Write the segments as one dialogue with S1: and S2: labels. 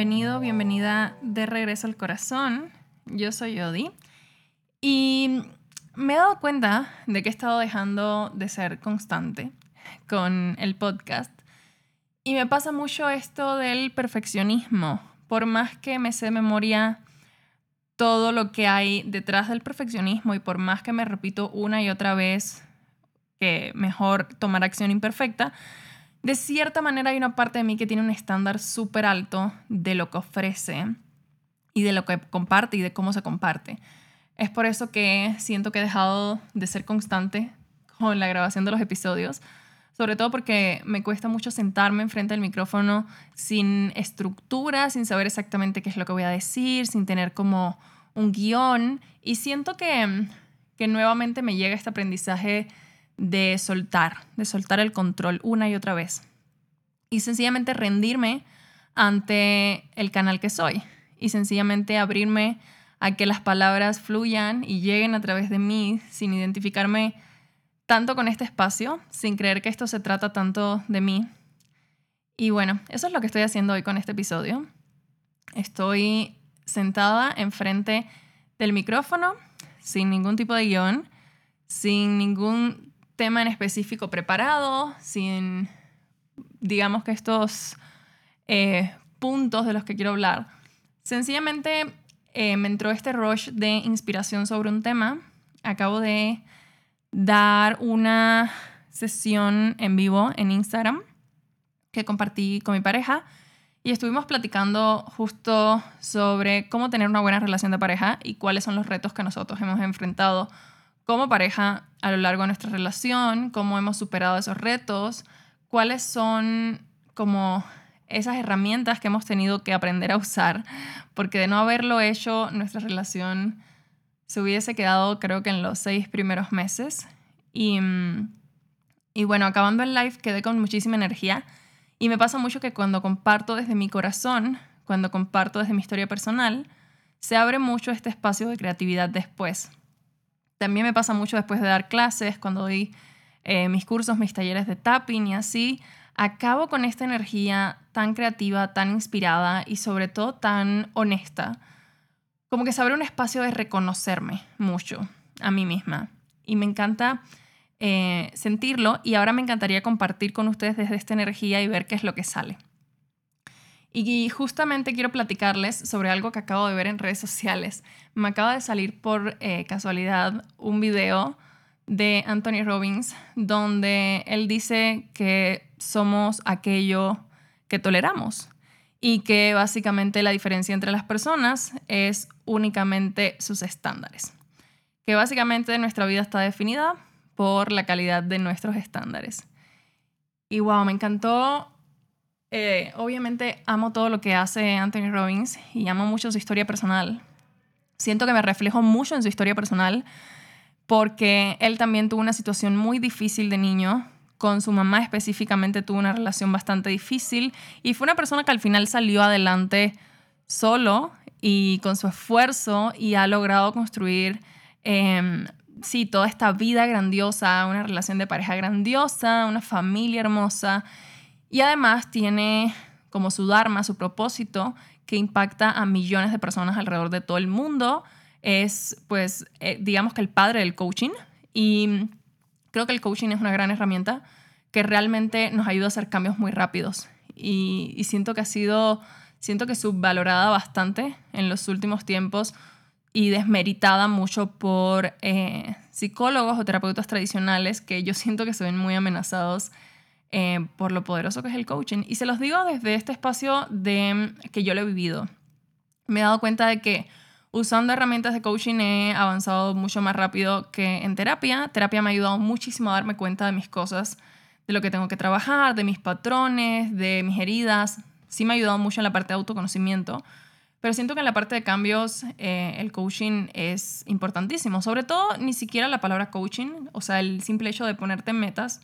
S1: bienvenido, bienvenida de regreso al corazón. Yo soy Yodi y me he dado cuenta de que he estado dejando de ser constante con el podcast y me pasa mucho esto del perfeccionismo. Por más que me sé memoria todo lo que hay detrás del perfeccionismo y por más que me repito una y otra vez que mejor tomar acción imperfecta, de cierta manera hay una parte de mí que tiene un estándar súper alto de lo que ofrece y de lo que comparte y de cómo se comparte. Es por eso que siento que he dejado de ser constante con la grabación de los episodios, sobre todo porque me cuesta mucho sentarme enfrente del micrófono sin estructura, sin saber exactamente qué es lo que voy a decir, sin tener como un guion y siento que, que nuevamente me llega este aprendizaje de soltar, de soltar el control una y otra vez. Y sencillamente rendirme ante el canal que soy. Y sencillamente abrirme a que las palabras fluyan y lleguen a través de mí sin identificarme tanto con este espacio, sin creer que esto se trata tanto de mí. Y bueno, eso es lo que estoy haciendo hoy con este episodio. Estoy sentada enfrente del micrófono, sin ningún tipo de guion, sin ningún tema en específico preparado, sin, digamos que estos eh, puntos de los que quiero hablar. Sencillamente eh, me entró este rush de inspiración sobre un tema. Acabo de dar una sesión en vivo en Instagram que compartí con mi pareja y estuvimos platicando justo sobre cómo tener una buena relación de pareja y cuáles son los retos que nosotros hemos enfrentado como pareja a lo largo de nuestra relación, cómo hemos superado esos retos, cuáles son como esas herramientas que hemos tenido que aprender a usar, porque de no haberlo hecho, nuestra relación se hubiese quedado creo que en los seis primeros meses. Y, y bueno, acabando el live quedé con muchísima energía y me pasa mucho que cuando comparto desde mi corazón, cuando comparto desde mi historia personal, se abre mucho este espacio de creatividad después. También me pasa mucho después de dar clases, cuando doy eh, mis cursos, mis talleres de tapping y así, acabo con esta energía tan creativa, tan inspirada y sobre todo tan honesta. Como que se abre un espacio de reconocerme mucho a mí misma. Y me encanta eh, sentirlo y ahora me encantaría compartir con ustedes desde esta energía y ver qué es lo que sale. Y justamente quiero platicarles sobre algo que acabo de ver en redes sociales. Me acaba de salir por eh, casualidad un video de Anthony Robbins donde él dice que somos aquello que toleramos y que básicamente la diferencia entre las personas es únicamente sus estándares. Que básicamente nuestra vida está definida por la calidad de nuestros estándares. Y wow, me encantó eh, obviamente amo todo lo que hace Anthony Robbins y amo mucho su historia personal. Siento que me reflejo mucho en su historia personal porque él también tuvo una situación muy difícil de niño. Con su mamá específicamente tuvo una relación bastante difícil y fue una persona que al final salió adelante solo y con su esfuerzo y ha logrado construir, eh, sí, toda esta vida grandiosa, una relación de pareja grandiosa, una familia hermosa y además tiene como su dharma, su propósito, que impacta a millones de personas alrededor de todo el mundo. Es, pues, eh, digamos que el padre del coaching. Y creo que el coaching es una gran herramienta que realmente nos ayuda a hacer cambios muy rápidos. Y, siento que ha sido, siento que subvalorada bastante en los últimos tiempos y desmeritada mucho por eh, psicólogos o terapeutas tradicionales que yo siento que se ven muy amenazados eh, por lo poderoso que es el coaching. Y se los digo desde este espacio de que yo lo he vivido. Me he dado cuenta de que usando herramientas de coaching he avanzado mucho más rápido que en terapia. Terapia me ha ayudado muchísimo a darme cuenta de mis cosas, de lo que tengo que trabajar, de mis patrones, de mis heridas. Sí me ha ayudado mucho en la parte de autoconocimiento. Pero siento que en la parte de cambios eh, el coaching es importantísimo. Sobre todo, ni siquiera la palabra coaching, o sea, el simple hecho de ponerte metas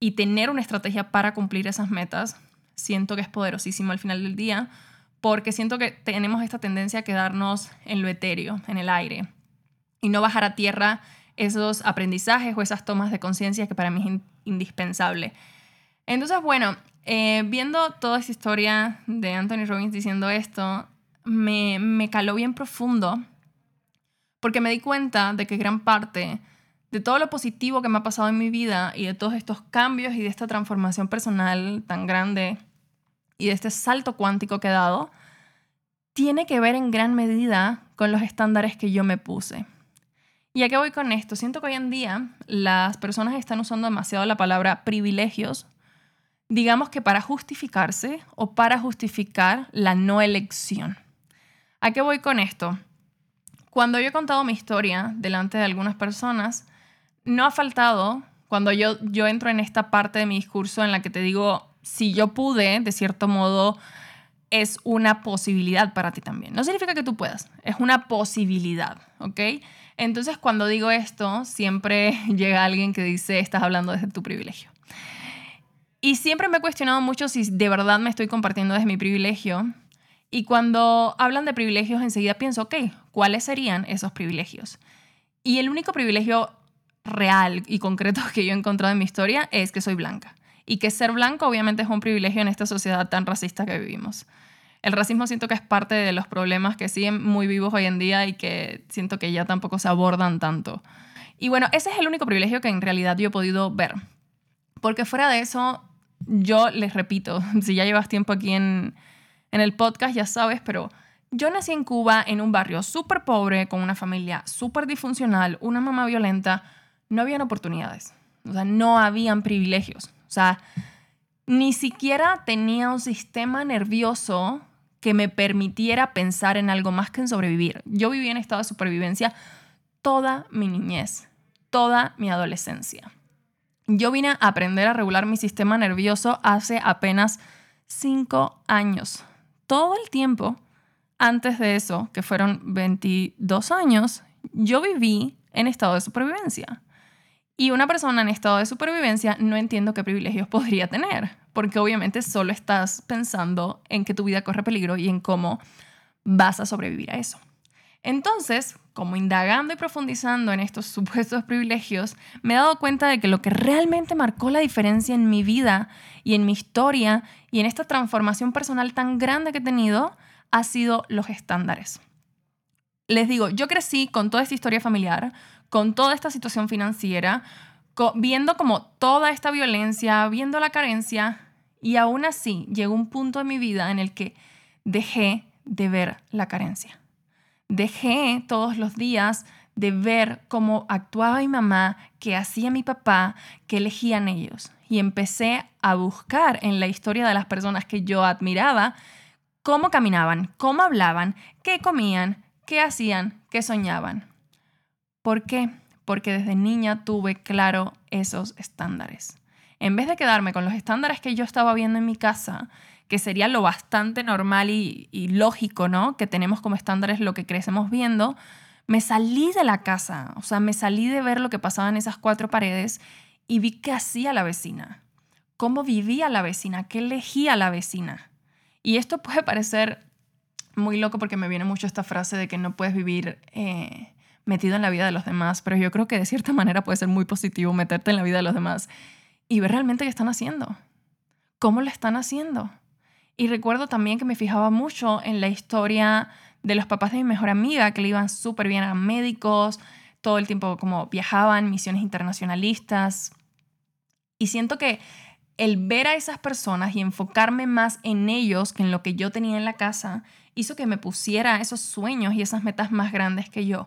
S1: y tener una estrategia para cumplir esas metas, siento que es poderosísimo al final del día, porque siento que tenemos esta tendencia a quedarnos en lo etéreo, en el aire, y no bajar a tierra esos aprendizajes o esas tomas de conciencia que para mí es indispensable. Entonces, bueno, eh, viendo toda esa historia de Anthony Robbins diciendo esto, me, me caló bien profundo porque me di cuenta de que gran parte de todo lo positivo que me ha pasado en mi vida y de todos estos cambios y de esta transformación personal tan grande y de este salto cuántico que he dado, tiene que ver en gran medida con los estándares que yo me puse. ¿Y a qué voy con esto? Siento que hoy en día las personas están usando demasiado la palabra privilegios, digamos que para justificarse o para justificar la no elección. ¿A qué voy con esto? Cuando yo he contado mi historia delante de algunas personas, no ha faltado, cuando yo, yo entro en esta parte de mi discurso en la que te digo, si yo pude, de cierto modo, es una posibilidad para ti también. No significa que tú puedas, es una posibilidad, ¿ok? Entonces, cuando digo esto, siempre llega alguien que dice, estás hablando desde tu privilegio. Y siempre me he cuestionado mucho si de verdad me estoy compartiendo desde mi privilegio. Y cuando hablan de privilegios, enseguida pienso, ok, ¿cuáles serían esos privilegios? Y el único privilegio real y concreto que yo he encontrado en mi historia es que soy blanca. Y que ser blanco obviamente es un privilegio en esta sociedad tan racista que vivimos. El racismo siento que es parte de los problemas que siguen muy vivos hoy en día y que siento que ya tampoco se abordan tanto. Y bueno, ese es el único privilegio que en realidad yo he podido ver. Porque fuera de eso, yo les repito, si ya llevas tiempo aquí en, en el podcast, ya sabes, pero yo nací en Cuba en un barrio súper pobre, con una familia súper disfuncional, una mamá violenta, no habían oportunidades, o sea, no habían privilegios, o sea, ni siquiera tenía un sistema nervioso que me permitiera pensar en algo más que en sobrevivir. Yo viví en estado de supervivencia toda mi niñez, toda mi adolescencia. Yo vine a aprender a regular mi sistema nervioso hace apenas cinco años. Todo el tiempo antes de eso, que fueron 22 años, yo viví en estado de supervivencia. Y una persona en estado de supervivencia no entiendo qué privilegios podría tener, porque obviamente solo estás pensando en que tu vida corre peligro y en cómo vas a sobrevivir a eso. Entonces, como indagando y profundizando en estos supuestos privilegios, me he dado cuenta de que lo que realmente marcó la diferencia en mi vida y en mi historia y en esta transformación personal tan grande que he tenido ha sido los estándares. Les digo, yo crecí con toda esta historia familiar, con toda esta situación financiera, viendo como toda esta violencia, viendo la carencia, y aún así llegó un punto en mi vida en el que dejé de ver la carencia. Dejé todos los días de ver cómo actuaba mi mamá, qué hacía mi papá, qué elegían ellos. Y empecé a buscar en la historia de las personas que yo admiraba cómo caminaban, cómo hablaban, qué comían, qué hacían, qué soñaban. ¿Por qué? Porque desde niña tuve claro esos estándares. En vez de quedarme con los estándares que yo estaba viendo en mi casa, que sería lo bastante normal y, lógico, ¿no? Que tenemos como estándares lo que crecemos viendo, me salí de la casa, o sea, me salí de ver lo que pasaba en esas cuatro paredes y vi qué hacía la vecina, cómo vivía la vecina, qué elegía la vecina. Y esto puede parecer muy loco porque me viene mucho esta frase de que no puedes vivir eh, metido en la vida de los demás, pero yo creo que de cierta manera puede ser muy positivo meterte en la vida de los demás y ver realmente qué están haciendo, cómo lo están haciendo. Y recuerdo también que me fijaba mucho en la historia de los papás de mi mejor amiga, que le iban súper bien a médicos, todo el tiempo como viajaban, misiones internacionalistas. Y siento que el ver a esas personas y enfocarme más en ellos que en lo que yo tenía en la casa hizo que me pusiera esos sueños y esas metas más grandes que yo.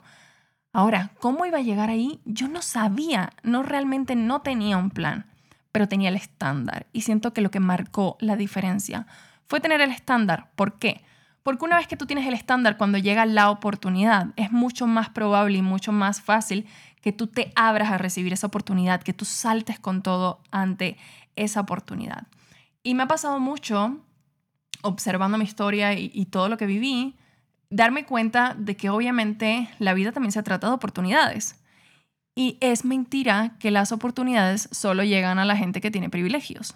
S1: Ahora, ¿cómo iba a llegar ahí? Yo no sabía, no realmente no tenía un plan, pero tenía el estándar y siento que lo que marcó la diferencia fue tener el estándar. ¿Por qué? Porque una vez que tú tienes el estándar, cuando llega la oportunidad, es mucho más probable y mucho más fácil que tú te abras a recibir esa oportunidad, que tú saltes con todo ante esa oportunidad. Y me ha pasado mucho, observando mi historia y, y todo lo que viví, darme cuenta de que obviamente la vida también se trata de oportunidades. Y es mentira que las oportunidades solo llegan a la gente que tiene privilegios.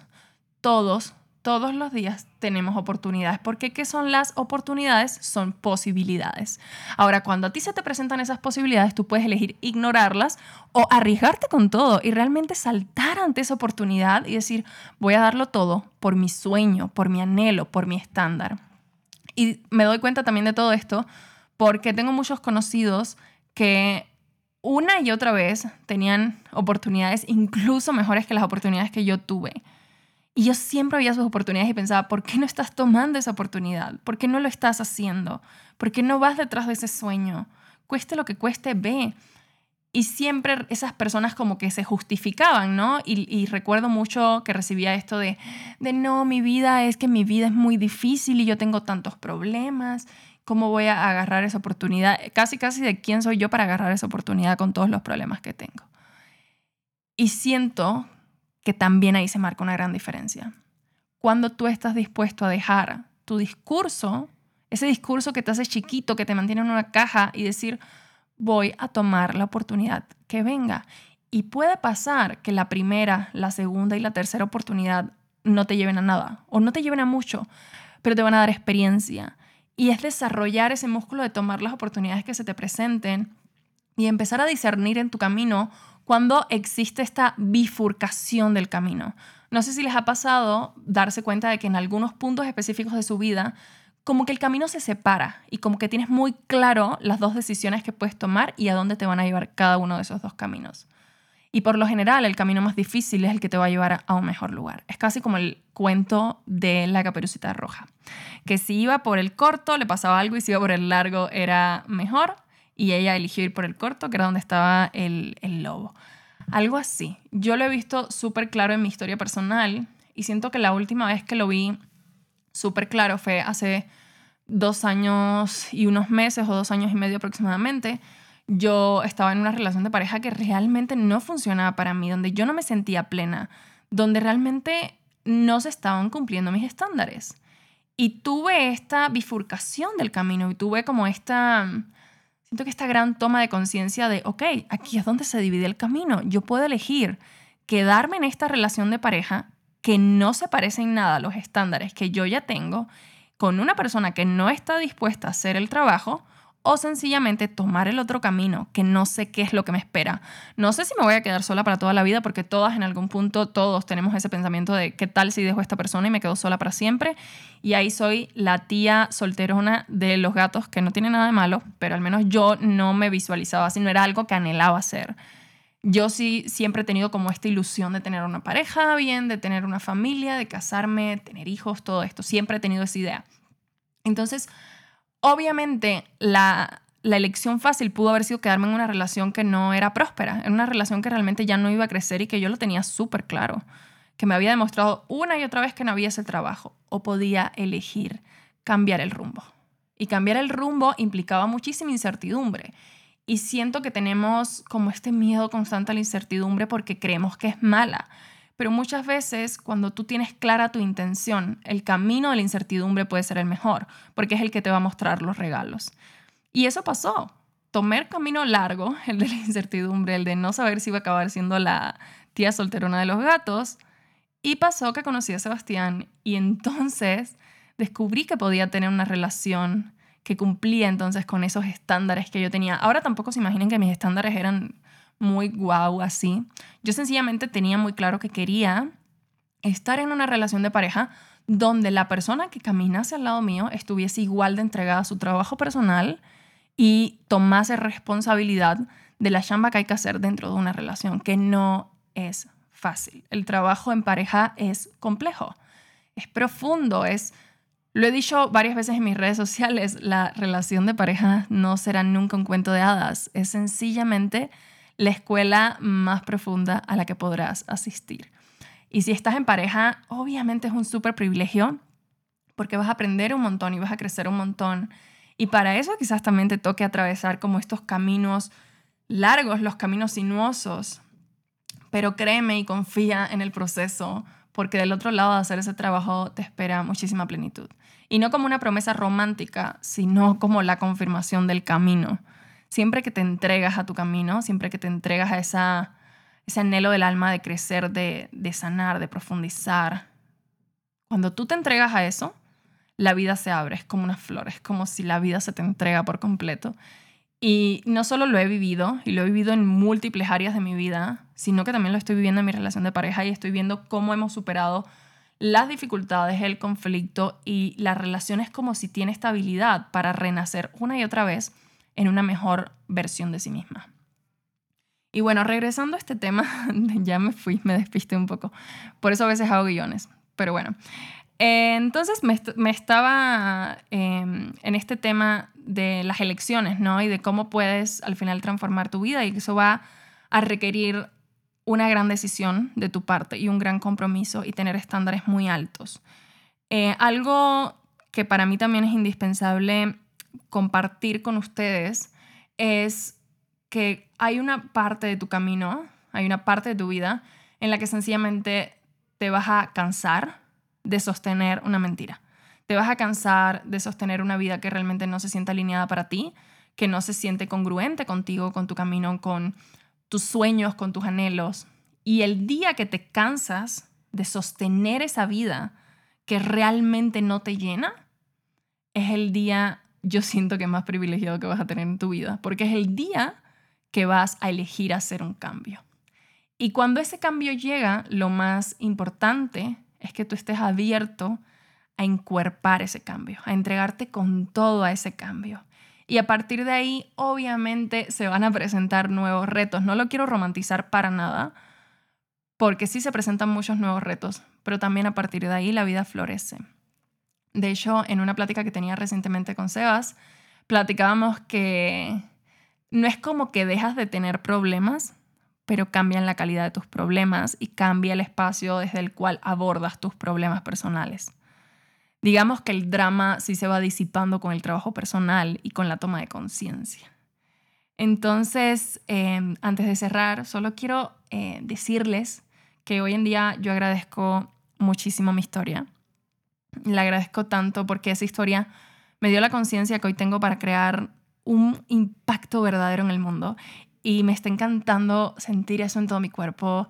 S1: Todos, todos los días tenemos oportunidades, porque ¿qué son las oportunidades? Son posibilidades. Ahora, cuando a ti se te presentan esas posibilidades, tú puedes elegir ignorarlas o arriesgarte con todo y realmente saltar ante esa oportunidad y decir, voy a darlo todo por mi sueño, por mi anhelo, por mi estándar. Y me doy cuenta también de todo esto porque tengo muchos conocidos que una y otra vez tenían oportunidades incluso mejores que las oportunidades que yo tuve. Y yo siempre veía sus oportunidades y pensaba, ¿por qué no estás tomando esa oportunidad? ¿Por qué no lo estás haciendo? ¿Por qué no vas detrás de ese sueño? Cueste lo que cueste, ve. Y siempre esas personas como que se justificaban, ¿no? Y, recuerdo mucho que recibía esto de, de, no, mi vida es que mi vida es muy difícil y yo tengo tantos problemas ¿Cómo voy a agarrar esa oportunidad? Casi, casi de quién soy yo para agarrar esa oportunidad con todos los problemas que tengo. Y siento que también ahí se marca una gran diferencia. Cuando tú estás dispuesto a dejar tu discurso, ese discurso que te hace chiquito, que te mantiene en una caja y decir, voy a tomar la oportunidad que venga. Y puede pasar que la primera, la segunda y la tercera oportunidad no te lleven a nada o no te lleven a mucho, pero te van a dar experiencia y es desarrollar ese músculo de tomar las oportunidades que se te presenten y empezar a discernir en tu camino cuando existe esta bifurcación del camino. No sé si les ha pasado darse cuenta de que en algunos puntos específicos de su vida, como que el camino se separa y como que tienes muy claro las dos decisiones que puedes tomar y a dónde te van a llevar cada uno de esos dos caminos. Y por lo general, el camino más difícil es el que te va a llevar a un mejor lugar. Es casi como el cuento de la caperucita roja, que si iba por el corto le pasaba algo y si iba por el largo era mejor. Y ella eligió ir por el corto, que era donde estaba el, el lobo. Algo así. Yo lo he visto súper claro en mi historia personal y siento que la última vez que lo vi súper claro fue hace dos años y unos meses o dos años y medio aproximadamente yo estaba en una relación de pareja que realmente no funcionaba para mí, donde yo no me sentía plena, donde realmente no se estaban cumpliendo mis estándares. Y tuve esta bifurcación del camino y tuve como esta, siento que esta gran toma de conciencia de, ok, aquí es donde se divide el camino. Yo puedo elegir quedarme en esta relación de pareja que no se parece en nada a los estándares que yo ya tengo, con una persona que no está dispuesta a hacer el trabajo, o sencillamente tomar el otro camino, que no sé qué es lo que me espera. No sé si me voy a quedar sola para toda la vida, porque todas en algún punto, todos tenemos ese pensamiento de qué tal si dejo a esta persona y me quedo sola para siempre. Y ahí soy la tía solterona de los gatos, que no tiene nada de malo, pero al menos yo no me visualizaba así, no era algo que anhelaba hacer. Yo sí siempre he tenido como esta ilusión de tener una pareja bien, de tener una familia, de casarme, tener hijos, todo esto. Siempre he tenido esa idea. Entonces, Obviamente, la, elección fácil pudo haber sido quedarme en una relación que no era próspera, en una relación que realmente ya no iba a crecer y que yo lo tenía súper claro, que me había demostrado una y otra vez que no había ese trabajo o podía elegir cambiar el rumbo. Y cambiar el rumbo implicaba muchísima incertidumbre. Y siento que tenemos como este miedo constante a la incertidumbre porque creemos que es mala. Pero muchas veces cuando tú tienes clara tu intención, el camino de la incertidumbre puede ser el mejor, porque es el que te va a mostrar los regalos. Y eso pasó. Tomé el camino largo, el de la incertidumbre, el de no saber si iba a acabar siendo la tía solterona de los gatos. Y pasó que conocí a Sebastián y entonces descubrí que podía tener una relación que cumplía entonces con esos estándares que yo tenía. Ahora tampoco se imaginen que mis estándares eran muy guau así. Yo sencillamente tenía muy claro que quería estar en una relación de pareja donde la persona que caminase al lado mío estuviese igual de entregada a su trabajo personal y tomase responsabilidad de la chamba que hay que hacer dentro de una relación, que no es fácil. El trabajo en pareja es complejo, es profundo, es... Lo he dicho varias veces en mis redes sociales, la relación de pareja no será nunca un cuento de hadas, es sencillamente la escuela más profunda a la que podrás asistir. Y si estás en pareja, obviamente es un súper privilegio porque vas a aprender un montón y vas a crecer un montón. Y para eso quizás también te toque atravesar como estos caminos largos, los caminos sinuosos. Pero créeme y confía en el proceso, porque del otro lado de hacer ese trabajo te espera muchísima plenitud. Y no como una promesa romántica, sino como la confirmación del camino siempre que te entregas a tu camino, siempre que te entregas a esa, ese anhelo del alma de crecer, de, de sanar, de profundizar, Cuando tú te entregas a eso, la vida se abre, es como unas flores, como si la vida se te entrega por completo. Y no solo lo he vivido, y lo he vivido en múltiples áreas de mi vida, sino que también lo estoy viviendo en mi relación de pareja y estoy viendo cómo hemos superado las dificultades, el conflicto y la relación es como si tiene estabilidad para renacer una y otra vez en una mejor versión de sí misma. Y bueno, regresando a este tema, ya me fui, me despisté un poco. Por eso a veces hago guiones. Pero bueno, eh, entonces me, estaba em, en este tema de las elecciones, ¿no? Y de cómo puedes al final transformar tu vida y eso va a requerir una gran decisión de tu parte y un gran compromiso y tener estándares muy altos. Eh, algo que para mí también es indispensable compartir con ustedes es que hay una parte de tu camino, hay una parte de tu vida en la que sencillamente te vas a cansar de sostener una mentira. Te vas a cansar de sostener una vida que realmente no se siente alineada para ti, que no se siente congruente contigo, con tu camino, con tus sueños, con tus anhelos. Y el día que te cansas de sostener esa vida que realmente no te llena, es el día, yo siento que más privilegiado que vas a tener en tu vida, porque es el día que vas a elegir hacer un cambio. Y cuando ese cambio llega, lo más importante es que tú estés abierto a encuerpar ese cambio, a entregarte con todo a ese cambio. Y a partir de ahí, obviamente, se van a presentar nuevos retos. No lo quiero romantizar para nada, porque sí se presentan muchos nuevos retos, pero también a partir de ahí la vida florece. De hecho, en una plática que tenía recientemente con Sebas, platicábamos que no es como que dejas de tener problemas, pero cambian la calidad de tus problemas y cambia el espacio desde el cual abordas tus problemas personales. Digamos que el drama sí se va disipando con el trabajo personal y con la toma de conciencia. Entonces, em, antes de cerrar, solo quiero eh, decirles que hoy en día yo agradezco muchísimo mi historia. La agradezco tanto porque esa historia me dio la conciencia que hoy tengo para crear un impacto verdadero en el mundo y me está encantando sentir eso en todo mi cuerpo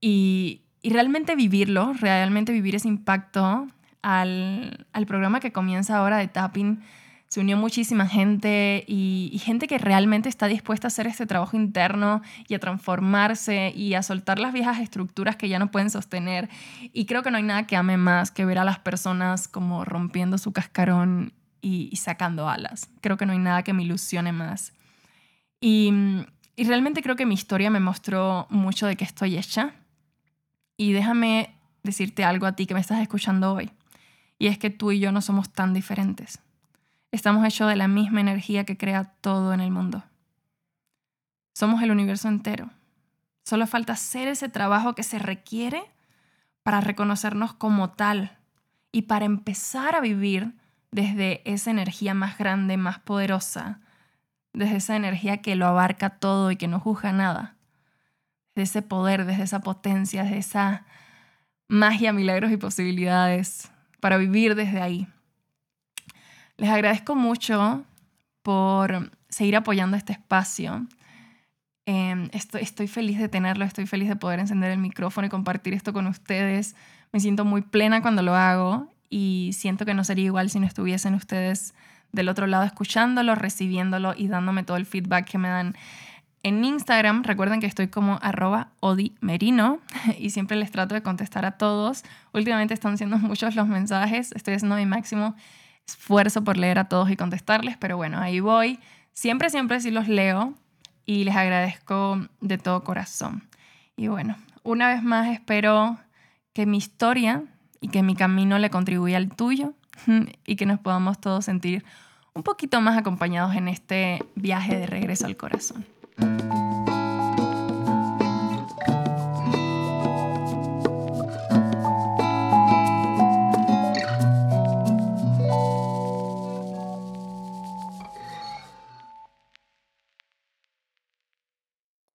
S1: y, realmente vivirlo, realmente vivir ese impacto al, programa que comienza ahora de Tapping. Se unió muchísima gente y, gente que realmente está dispuesta a hacer este trabajo interno y a transformarse y a soltar las viejas estructuras que ya no pueden sostener. Y creo que no hay nada que ame más que ver a las personas como rompiendo su cascarón y, y sacando alas. Creo que no hay nada que me ilusione más. Y y realmente creo que mi historia me mostró mucho de qué estoy hecha. Y déjame decirte algo a ti que me estás escuchando hoy. Y es que tú y yo no somos tan diferentes. Estamos hechos de la misma energía que crea todo en el mundo. Somos el universo entero. Solo falta hacer ese trabajo que se requiere para reconocernos como tal y para empezar a vivir desde esa energía más grande, más poderosa, desde esa energía que lo abarca todo y que no juzga nada, de ese poder, desde esa potencia, desde esa magia, milagros y posibilidades para vivir desde ahí. Les agradezco mucho por seguir apoyando este espacio. Em, estoy, estoy feliz de tenerlo, estoy feliz de poder encender el micrófono y compartir esto con ustedes. Me siento muy plena cuando lo hago y siento que no sería igual si no estuviesen ustedes del otro lado escuchándolo, recibiéndolo y dándome todo el feedback que me dan en Instagram. Recuerden que estoy como arroba odimerino y siempre les trato de contestar a todos. Últimamente están siendo muchos los mensajes, estoy haciendo mi máximo esfuerzo por leer a todos y contestarles, pero bueno, ahí voy. Siempre, siempre sí los leo y les agradezco de todo corazón. Y bueno, una vez más espero que mi historia y que mi camino le contribuya al tuyo y que nos podamos todos sentir un poquito más acompañados en este viaje de regreso al corazón. Thank you.